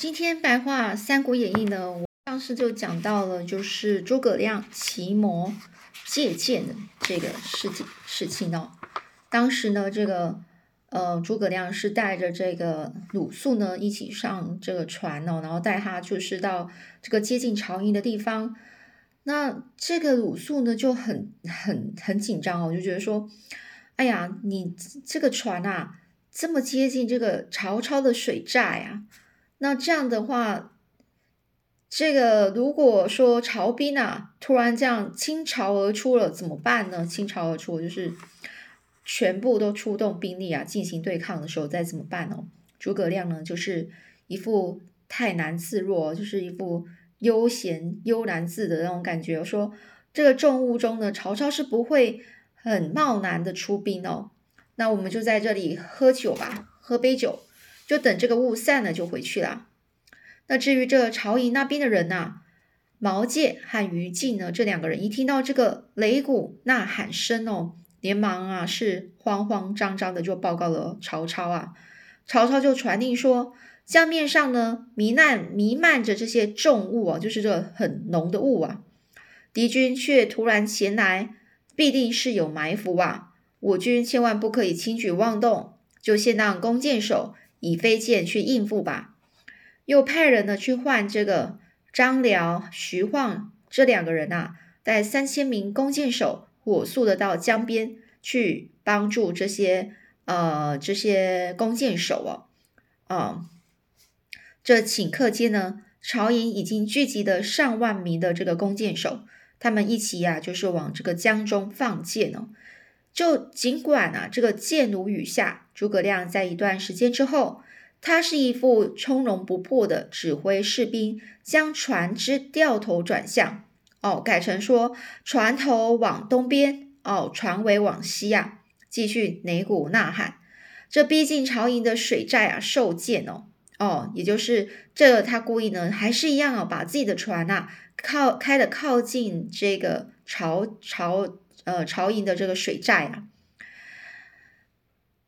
今天白话《三国演义》呢，我当时就讲到了，就是诸葛亮奇谋借箭的这个事情事情哦。当时呢，这个呃诸葛亮是带着这个鲁肃呢一起上这个船哦，然后带他就是到这个接近曹营的地方。那这个鲁肃呢就很很很紧张哦，就觉得说，哎呀，你这个船啊这么接近这个曹操的水寨啊。那这样的话，这个如果说曹兵啊突然这样倾巢而出了，怎么办呢？倾巢而出就是全部都出动兵力啊进行对抗的时候，再怎么办呢？诸葛亮呢就是一副泰然自若，就是一副悠闲悠然自得那种感觉。说这个重物中呢，曹操是不会很贸然的出兵哦。那我们就在这里喝酒吧，喝杯酒。就等这个雾散了，就回去了。那至于这曹营那边的人呐，毛玠和于禁呢，这两个人一听到这个擂鼓呐喊声哦，连忙啊是慌慌张张的就报告了曹操啊。曹操就传令说，江面上呢弥漫弥漫着这些重雾啊，就是这很浓的雾啊。敌军却突然前来，必定是有埋伏啊。我军千万不可以轻举妄动，就先让弓箭手。以飞剑去应付吧，又派人呢去换这个张辽、徐晃这两个人呐，带三千名弓箭手，火速的到江边去帮助这些呃这些弓箭手哦，啊，这顷刻间呢，曹营已经聚集了上万名的这个弓箭手，他们一起呀，就是往这个江中放箭哦。就尽管啊，这个箭如雨下，诸葛亮在一段时间之后，他是一副从容不迫的指挥士兵，将船只掉头转向，哦，改成说船头往东边，哦，船尾往西呀，继续擂鼓呐喊。这逼近曹营的水寨啊，受箭哦，哦，也就是这他故意呢，还是一样啊，把自己的船呐靠开的靠近这个曹曹。呃，曹营的这个水寨啊，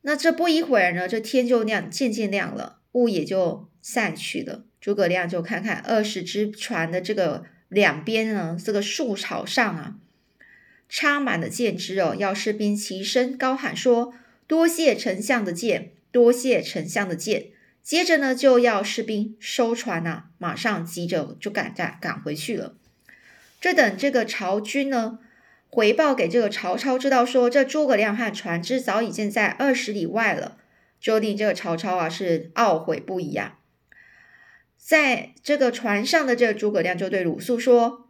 那这不一会儿呢，这天就亮，渐渐亮了，雾也就散去了。诸葛亮就看看二十只船的这个两边呢，这个树草上啊，插满了箭枝哦，要士兵齐声高喊说：“多谢丞相的箭，多谢丞相的箭。”接着呢，就要士兵收船呐，马上急着就赶赶赶回去了。这等这个曹军呢。回报给这个曹操知道，说这诸葛亮和船只早已经在二十里外了，就令这个曹操啊是懊悔不已啊。在这个船上的这个诸葛亮就对鲁肃说：“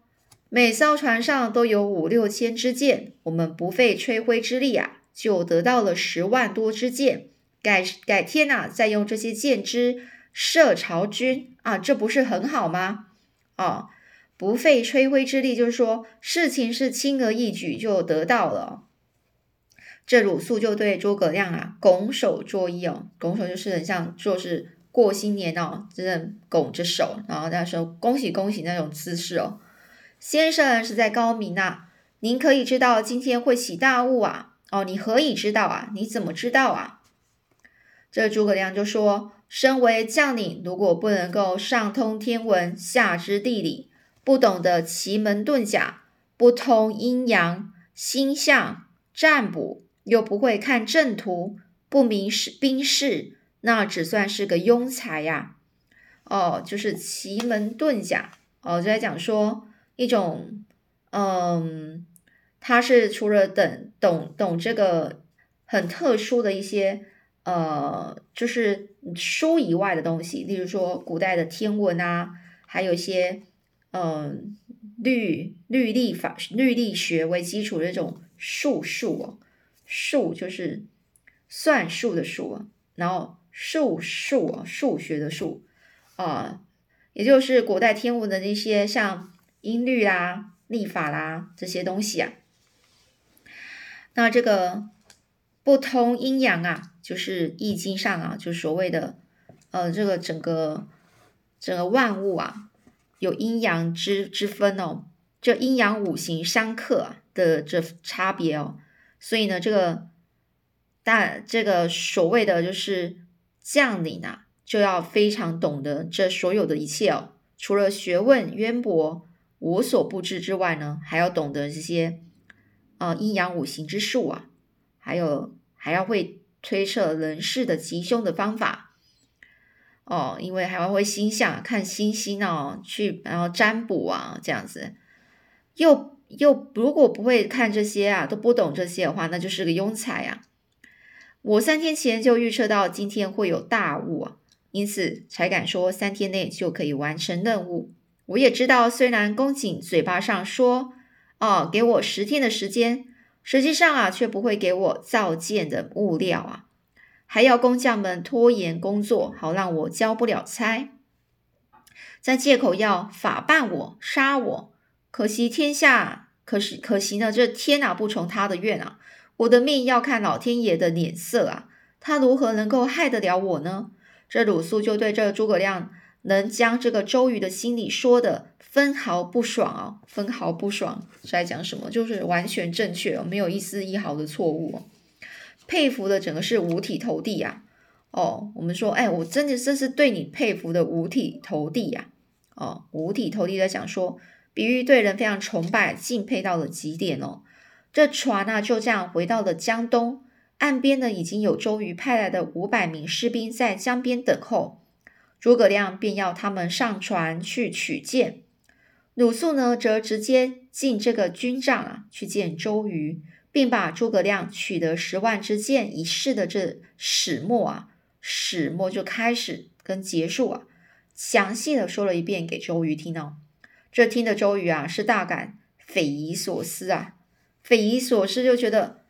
每艘船上都有五六千支箭，我们不费吹灰之力啊，就得到了十万多支箭。改改天呐，再用这些箭支射曹军啊，这不是很好吗？啊。”不费吹灰之力，就是说事情是轻而易举就得到了。这鲁肃就对诸葛亮啊拱手作揖哦，拱手就是很像做是过新年哦，真的拱着手，然后他说恭喜恭喜那种姿势哦。先生实在高明呐，您可以知道今天会起大雾啊？哦，你何以知道啊？你怎么知道啊？这诸葛亮就说：身为将领，如果不能够上通天文，下知地理。不懂得奇门遁甲，不通阴阳星象占卜，又不会看阵图，不明是兵事，那只算是个庸才呀！哦，就是奇门遁甲哦，就在讲说一种，嗯，他是除了等懂懂这个很特殊的一些呃，就是书以外的东西，例如说古代的天文啊，还有一些。嗯，律律历法、律历学为基础的这种数数哦，数就是算术的数，然后数数啊，数学的数啊，也就是古代天文的那些像音律啦、历法啦这些东西啊。那这个不通阴阳啊，就是易经上啊，就所谓的呃，这个整个整个万物啊。有阴阳之之分哦，这阴阳五行相克的这差别哦，所以呢，这个大这个所谓的就是将领啊，就要非常懂得这所有的一切哦。除了学问渊博、无所不知之外呢，还要懂得这些呃阴阳五行之术啊，还有还要会推测人事的吉凶的方法哦，因为还要会星象看星星哦，去然后占卜啊这样子。又又如果不会看这些啊，都不懂这些的话，那就是个庸才啊。我三天前就预测到今天会有大雾，因此才敢说三天内就可以完成任务。我也知道，虽然宫颈嘴巴上说哦给我十天的时间，实际上啊却不会给我造舰的物料啊，还要工匠们拖延工作，好让我交不了差，再借口要法办我杀我。可惜天下，可是可惜呢，这天啊不从他的愿啊。我的命要看老天爷的脸色啊，他如何能够害得了我呢？这鲁肃就对这诸葛亮能将这个周瑜的心里说的分毫不爽啊，分毫不爽是在讲什么？就是完全正确哦，没有一丝一毫的错误哦。佩服的整个是五体投地呀！哦，我们说，哎，我真的真是对你佩服的五体投地呀！哦，五体投地在讲说，比喻对人非常崇拜、敬佩到了极点哦。这船呢，就这样回到了江东岸边呢，已经有周瑜派来的五百名士兵在江边等候。诸葛亮便要他们上船去取剑，鲁肃呢，则直接进这个军帐啊，去见周瑜，并把诸葛亮取得十万支箭一事的这始末啊，始末就开始跟结束啊，详细的说了一遍给周瑜听哦。这听的周瑜啊，是大感匪夷所思啊。匪夷所思，就觉得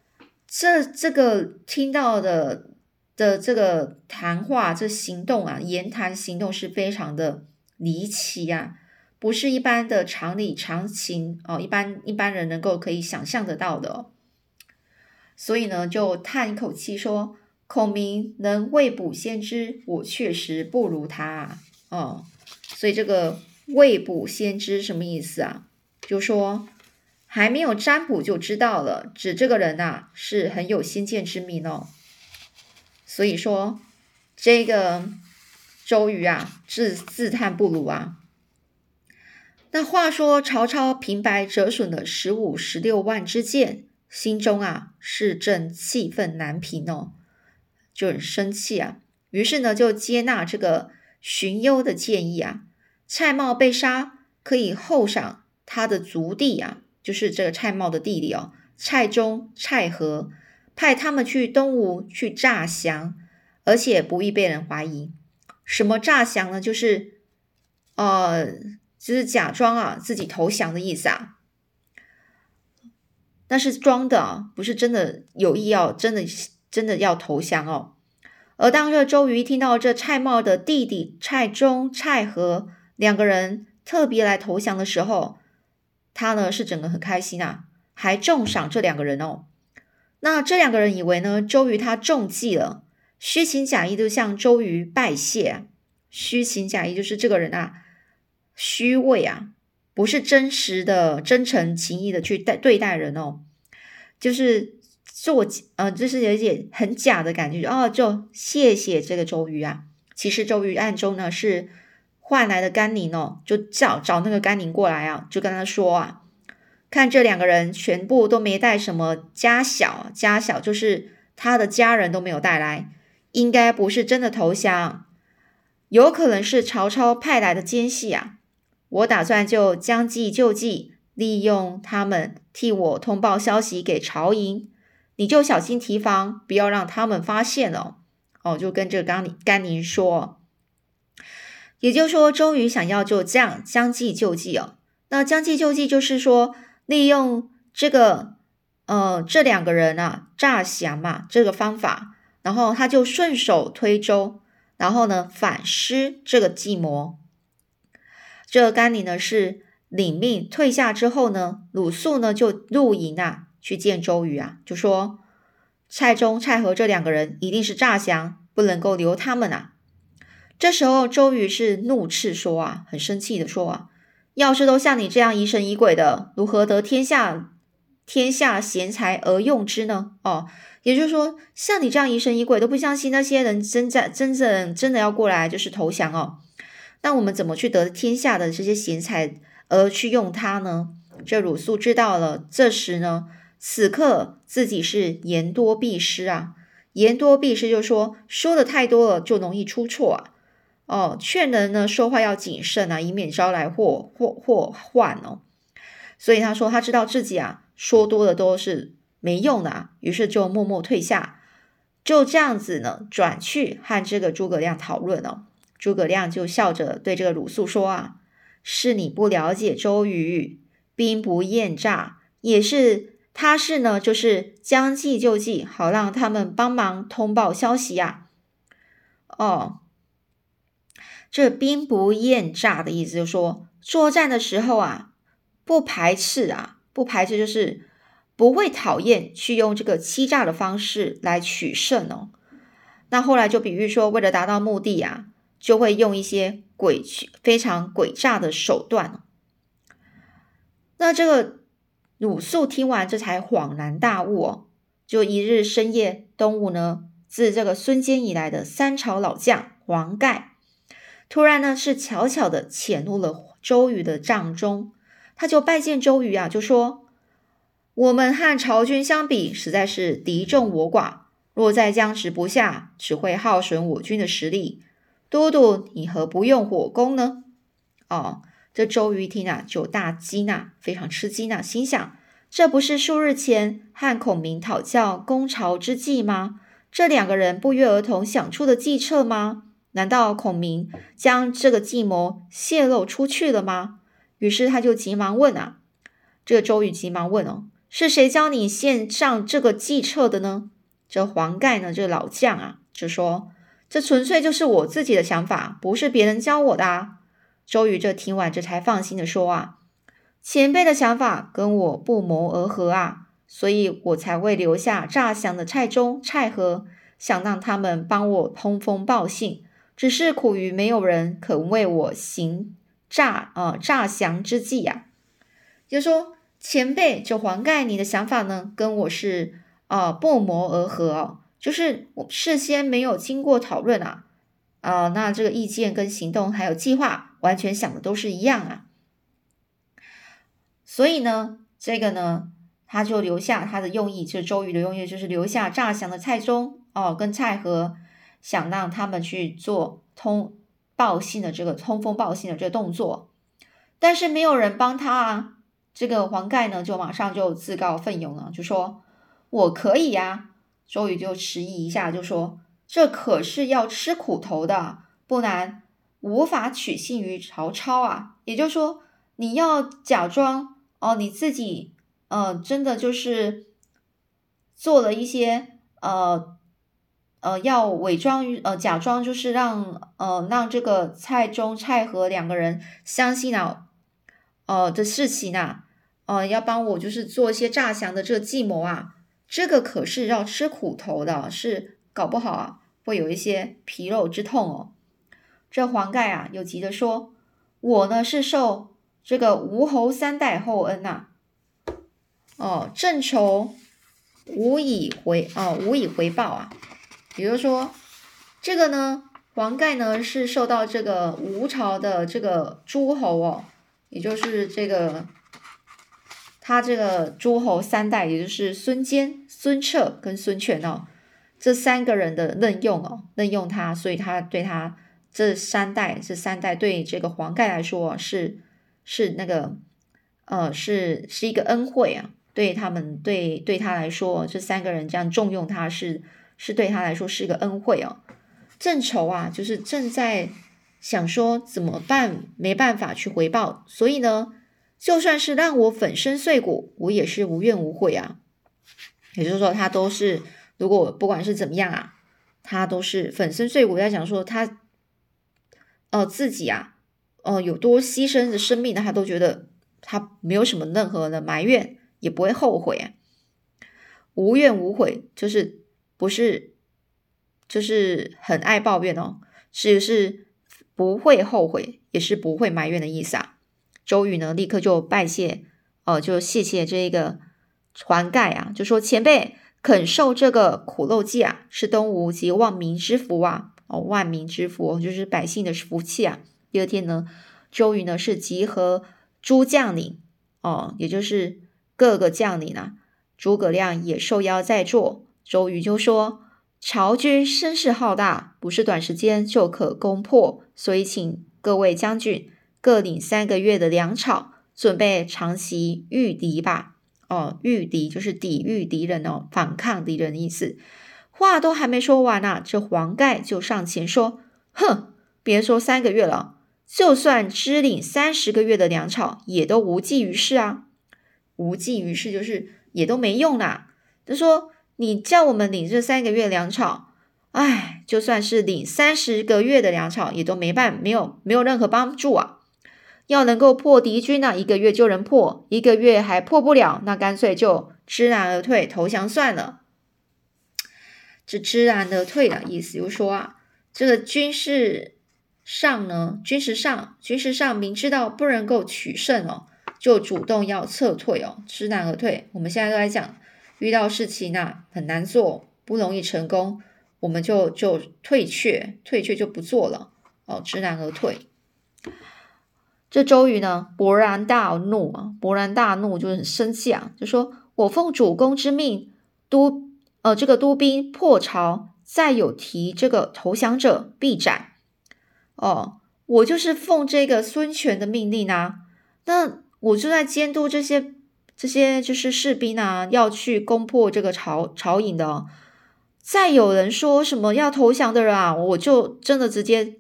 这这个听到的的这个谈话，这行动啊，言谈行动是非常的离奇呀，不是一般的常理常情哦，一般一般人能够可以想象得到的哦。所以呢，就叹一口气说：“孔明能未卜先知，我确实不如他啊。”哦，所以这个未卜先知什么意思啊？就说。还没有占卜就知道了，指这个人呐是很有先见之明哦。所以说这个周瑜啊自自叹不如啊。那话说曹操平白折损了十五十六万支箭，心中啊是正气愤难平哦，就很生气啊。于是呢就接纳这个荀攸的建议啊，蔡瑁被杀可以厚赏他的族弟啊。就是这个蔡瑁的弟弟哦，蔡中、蔡和派他们去东吴去诈降，而且不易被人怀疑。什么诈降呢？就是呃，就是假装啊自己投降的意思啊。那是装的，不是真的有意要真的真的要投降哦。而当这周瑜听到这蔡瑁的弟弟蔡中、蔡和两个人特别来投降的时候，他呢是整个很开心啊，还重赏这两个人哦。那这两个人以为呢，周瑜他中计了，虚情假意就向周瑜拜谢。虚情假意就是这个人啊，虚伪啊，不是真实的、真诚情谊的去待对待人哦，就是做呃，就是有一点很假的感觉哦。就谢谢这个周瑜啊，其实周瑜暗中呢是。换来的甘宁哦，就叫找那个甘宁过来啊，就跟他说啊，看这两个人全部都没带什么家小，家小就是他的家人都没有带来，应该不是真的投降，有可能是曹操派来的奸细啊。我打算就将计就计，利用他们替我通报消息给曹营，你就小心提防，不要让他们发现了。哦，就跟这个甘宁甘宁说。也就是说，周瑜想要就这样将计就计哦。那将计就计就是说，利用这个呃这两个人啊诈降嘛这个方法，然后他就顺手推舟，然后呢反施这个计谋。这甘宁呢是领命退下之后呢，鲁肃呢就入营啊去见周瑜啊，就说蔡中、蔡和这两个人一定是诈降，不能够留他们啊。这时候，周瑜是怒斥说：“啊，很生气的说啊，要是都像你这样疑神疑鬼的，如何得天下天下贤才而用之呢？哦，也就是说，像你这样疑神疑鬼都不相信那些人真在真正真的要过来就是投降哦，那我们怎么去得天下的这些贤才而去用它呢？这鲁肃知道了，这时呢，此刻自己是言多必失啊。言多必失，就是说说的太多了就容易出错啊。哦，劝人呢说话要谨慎啊，以免招来祸祸祸患哦。所以他说他知道自己啊说多了都是没用的啊，于是就默默退下。就这样子呢，转去和这个诸葛亮讨论哦。诸葛亮就笑着对这个鲁肃说啊：“是你不了解周瑜。”兵不厌诈，也是他是呢，就是将计就计，好让他们帮忙通报消息呀。哦，这兵不厌诈的意思，就是说作战的时候啊，不排斥啊，不排斥就是不会讨厌去用这个欺诈的方式来取胜哦。那后来就比喻说，为了达到目的啊，就会用一些诡、非常诡诈的手段。那这个鲁肃听完，这才恍然大悟哦。就一日深夜，东吴呢，自这个孙坚以来的三朝老将黄盖，突然呢是悄悄的潜入了周瑜的帐中。他就拜见周瑜啊，就说：“我们和曹军相比，实在是敌众我寡。若再僵持不下，只会耗损我军的实力。都督，你何不用火攻呢？”哦。这周瑜一听啊，就大惊呐，非常吃惊呐，心想：这不是数日前和孔明讨教攻曹之计吗？这两个人不约而同想出的计策吗？难道孔明将这个计谋泄露出去了吗？于是他就急忙问啊，这周瑜急忙问哦，是谁教你献上这个计策的呢？这黄盖呢，这老将啊，就说：这纯粹就是我自己的想法，不是别人教我的啊。周瑜这听完，这才放心的说啊，前辈的想法跟我不谋而合啊，所以我才会留下诈降的蔡中、蔡和，想让他们帮我通风报信。只是苦于没有人肯为我行诈啊诈降之计呀。就说前辈就黄盖，你的想法呢，跟我是啊不谋而合哦，就是我事先没有经过讨论啊。啊，那这个意见跟行动还有计划，完全想的都是一样啊。所以呢，这个呢，他就留下他的用意，就是周瑜的用意，就是留下诈降的蔡中哦，跟蔡和，想让他们去做通报信的这个通风报信的这个动作，但是没有人帮他啊。这个黄盖呢，就马上就自告奋勇了，就说我可以呀。周瑜就迟疑一下，就说。这可是要吃苦头的，不然无法取信于曹操啊。也就是说，你要假装哦，你自己呃，真的就是做了一些呃呃，要伪装于呃，假装就是让呃让这个蔡中、蔡和两个人相信啊，哦的事情啊，哦要帮我就是做一些诈降的这个计谋啊，这个可是要吃苦头的，是搞不好啊。会有一些皮肉之痛哦。这黄盖啊，又急着说：“我呢是受这个吴侯三代厚恩呐，哦，正愁无以回哦，无以回报啊。也就是说，这个呢，黄盖呢是受到这个吴朝的这个诸侯哦，也就是这个他这个诸侯三代，也就是孙坚、孙策跟孙权哦。”这三个人的任用哦，任用他，所以他对他这三代，这三代对这个黄盖来说是是那个呃是是一个恩惠啊，对他们对对他来说，这三个人这样重用他是是对他来说是一个恩惠哦。正愁啊，就是正在想说怎么办，没办法去回报，所以呢，就算是让我粉身碎骨，我也是无怨无悔啊。也就是说，他都是。如果不管是怎么样啊，他都是粉身碎骨在讲说他，呃，自己啊，呃，有多牺牲的生命，他都觉得他没有什么任何的埋怨，也不会后悔啊，无怨无悔，就是不是，就是很爱抱怨哦，只是不会后悔，也是不会埋怨的意思啊。周瑜呢，立刻就拜谢，哦，就谢谢这个黄盖啊，就说前辈。肯受这个苦肉计啊，是东吴及万民之福啊！哦，万民之福就是百姓的福气啊。第二天呢，周瑜呢是集合诸将领哦，也就是各个将领啊。诸葛亮也受邀在座。周瑜就说：“曹军声势浩大，不是短时间就可攻破，所以请各位将军各领三个月的粮草，准备长期御敌吧。”哦，御敌就是抵御敌人哦，反抗敌人的意思。话都还没说完呢，这黄盖就上前说：“哼，别说三个月了，就算支领三十个月的粮草，也都无济于事啊！无济于事就是也都没用啦。他说：你叫我们领这三个月粮草，哎，就算是领三十个月的粮草，也都没办，没有没有任何帮助啊！”要能够破敌军呢，一个月就能破，一个月还破不了，那干脆就知难而退，投降算了。这知难而退的意思，就是说啊，这个军事上呢，军事上，军事上明知道不能够取胜哦，就主动要撤退哦，知难而退。我们现在都在讲，遇到事情啊很难做，不容易成功，我们就就退却，退却就不做了哦，知难而退。这周瑜呢，勃然大怒啊！勃然大怒就是很生气啊，就说：“我奉主公之命，督呃这个督兵破巢，再有提这个投降者，必斩。哦，我就是奉这个孙权的命令啊，那我就在监督这些这些就是士兵啊，要去攻破这个朝朝营的。再有人说什么要投降的人啊，我就真的直接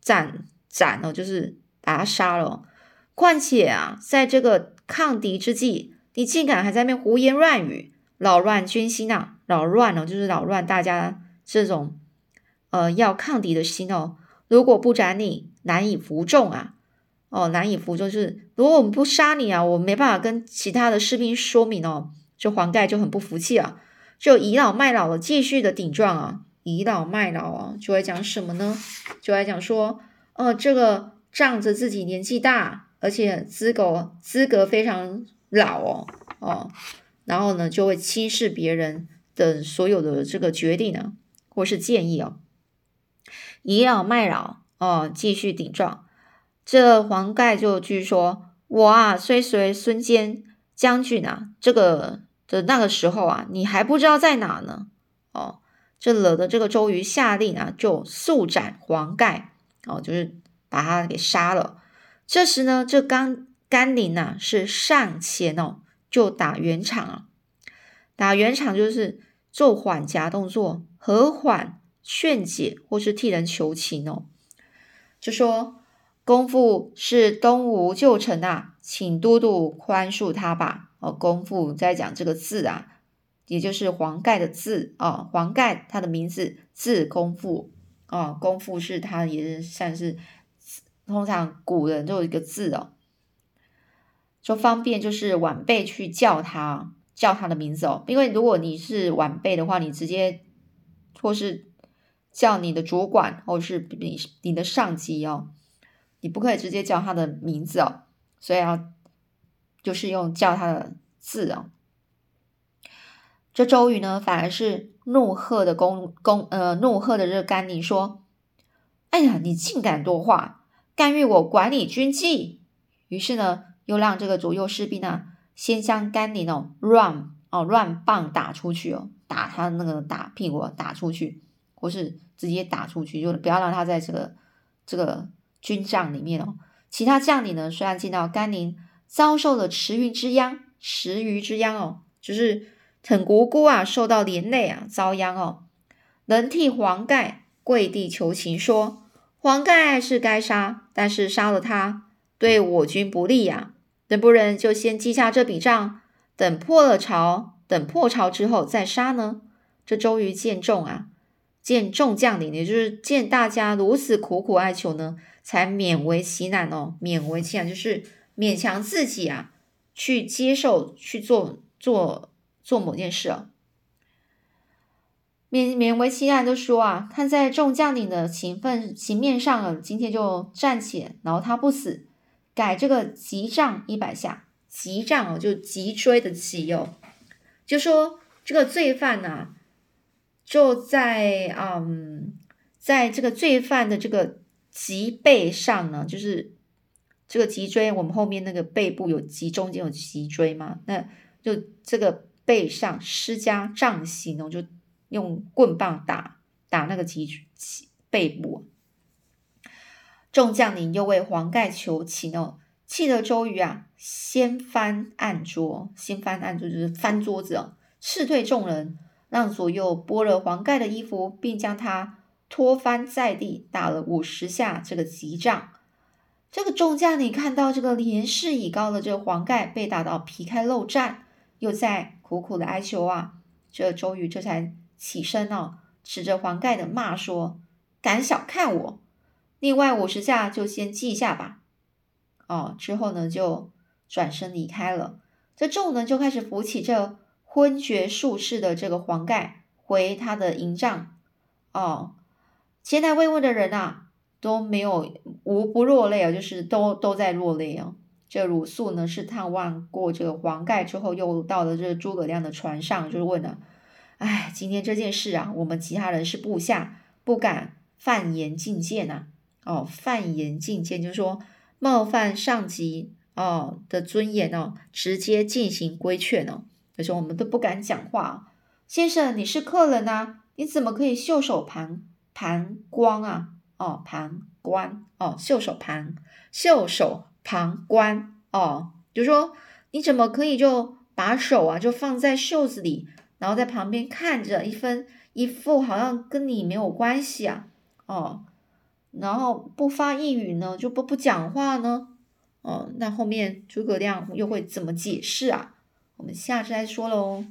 斩斩了，就是。”把他杀了，况且啊，在这个抗敌之际，你竟敢还在那胡言乱语，扰乱军心啊！扰乱了，就是扰乱大家这种呃要抗敌的心哦。如果不斩你，难以服众啊！哦，难以服众，就是如果我们不杀你啊，我没办法跟其他的士兵说明哦。这黄盖就很不服气啊，就倚老卖老的继续的顶撞啊，倚老卖老啊，就来讲什么呢？就来讲说，哦，这个。仗着自己年纪大，而且资格资格非常老哦哦，然后呢就会轻视别人的所有的这个决定呢，或是建议哦，倚老卖老哦，继续顶撞。这黄盖就据说：“我啊，虽随孙坚将军啊，这个的那个时候啊，你还不知道在哪呢。”哦，这惹得这个周瑜下令啊，就速斩黄盖哦，就是。把他给杀了。这时呢，这甘甘霖呐是上前哦，就打圆场啊。打圆场就是做缓夹动作，和缓劝解或是替人求情哦。就说公父是东吴旧臣啊，请都督宽恕他吧。哦，公父在讲这个字啊，也就是黄盖的字啊。黄盖他的名字字公父啊，公父是他也是算是。通常古人都有一个字哦，就方便就是晚辈去叫他叫他的名字哦，因为如果你是晚辈的话，你直接或是叫你的主管或是你你的上级哦，你不可以直接叫他的名字哦，所以要就是用叫他的字哦。这周瑜呢，反而是怒喝的公公呃怒喝的这个甘宁说：“哎呀，你竟敢多话！”干预我管理军纪，于是呢，又让这个左右士兵呢，先将甘宁哦乱哦乱棒打出去哦，打他那个打屁股打出去，或是直接打出去，就不要让他在这个这个军帐里面哦。其他将领呢，虽然见到甘宁遭受了池鱼之殃，池鱼之殃哦，就是很无辜啊，受到连累啊，遭殃哦，能替黄盖跪地求情说。黄盖是该杀，但是杀了他对我军不利呀。能不能就先记下这笔账，等破了朝，等破朝之后再杀呢？这周瑜见众啊，见众将领，也就是见大家如此苦苦哀求呢，才勉为其难哦。勉为其难就是勉强自己啊，去接受去做做做某件事啊。勉勉为其难的说啊，看在众将领的情分情面上了，今天就暂且饶他不死，改这个急杖一百下。急杖哦，就脊椎的脊哦，就说这个罪犯呢，就在嗯，在这个罪犯的这个脊背上呢，就是这个脊椎，我们后面那个背部有脊中间有脊椎嘛，那就这个背上施加杖刑呢，就用棍棒打打那个脊脊背部。众将领又为黄盖求情哦，气得周瑜啊，掀翻案桌，掀翻案桌就是翻桌子哦，斥退众人，让左右剥了黄盖的衣服，并将他拖翻在地，打了五十下这个急杖。这个众将领看到这个年事已高的这个黄盖被打到皮开肉绽，又在苦苦的哀求啊，这周瑜这才起身哦，指着黄盖的骂说：“敢小看我！”另外五十下就先记下吧，哦，之后呢就转身离开了。这众人就开始扶起这昏厥术士的这个黄盖回他的营帐。哦，前来慰问的人啊都没有无不落泪啊，就是都都在落泪啊。这鲁肃呢是探望过这个黄盖之后，又到了这诸葛亮的船上，就是问了：哎，今天这件事啊，我们其他人是部下，不敢犯言进谏呐。哦，犯言进谏，就是说冒犯上级哦的尊严哦，直接进行规劝哦。可是我们都不敢讲话。先生，你是客人呐，你怎么可以袖手旁旁观啊？哦，旁观哦，袖手旁袖手旁观哦，就说你怎么可以就把手啊就放在袖子里，然后在旁边看着一分一副好像跟你没有关系啊？哦。然后不发一语呢，就不不讲话呢，哦，那后面诸葛亮又会怎么解释啊？我们下次再说喽。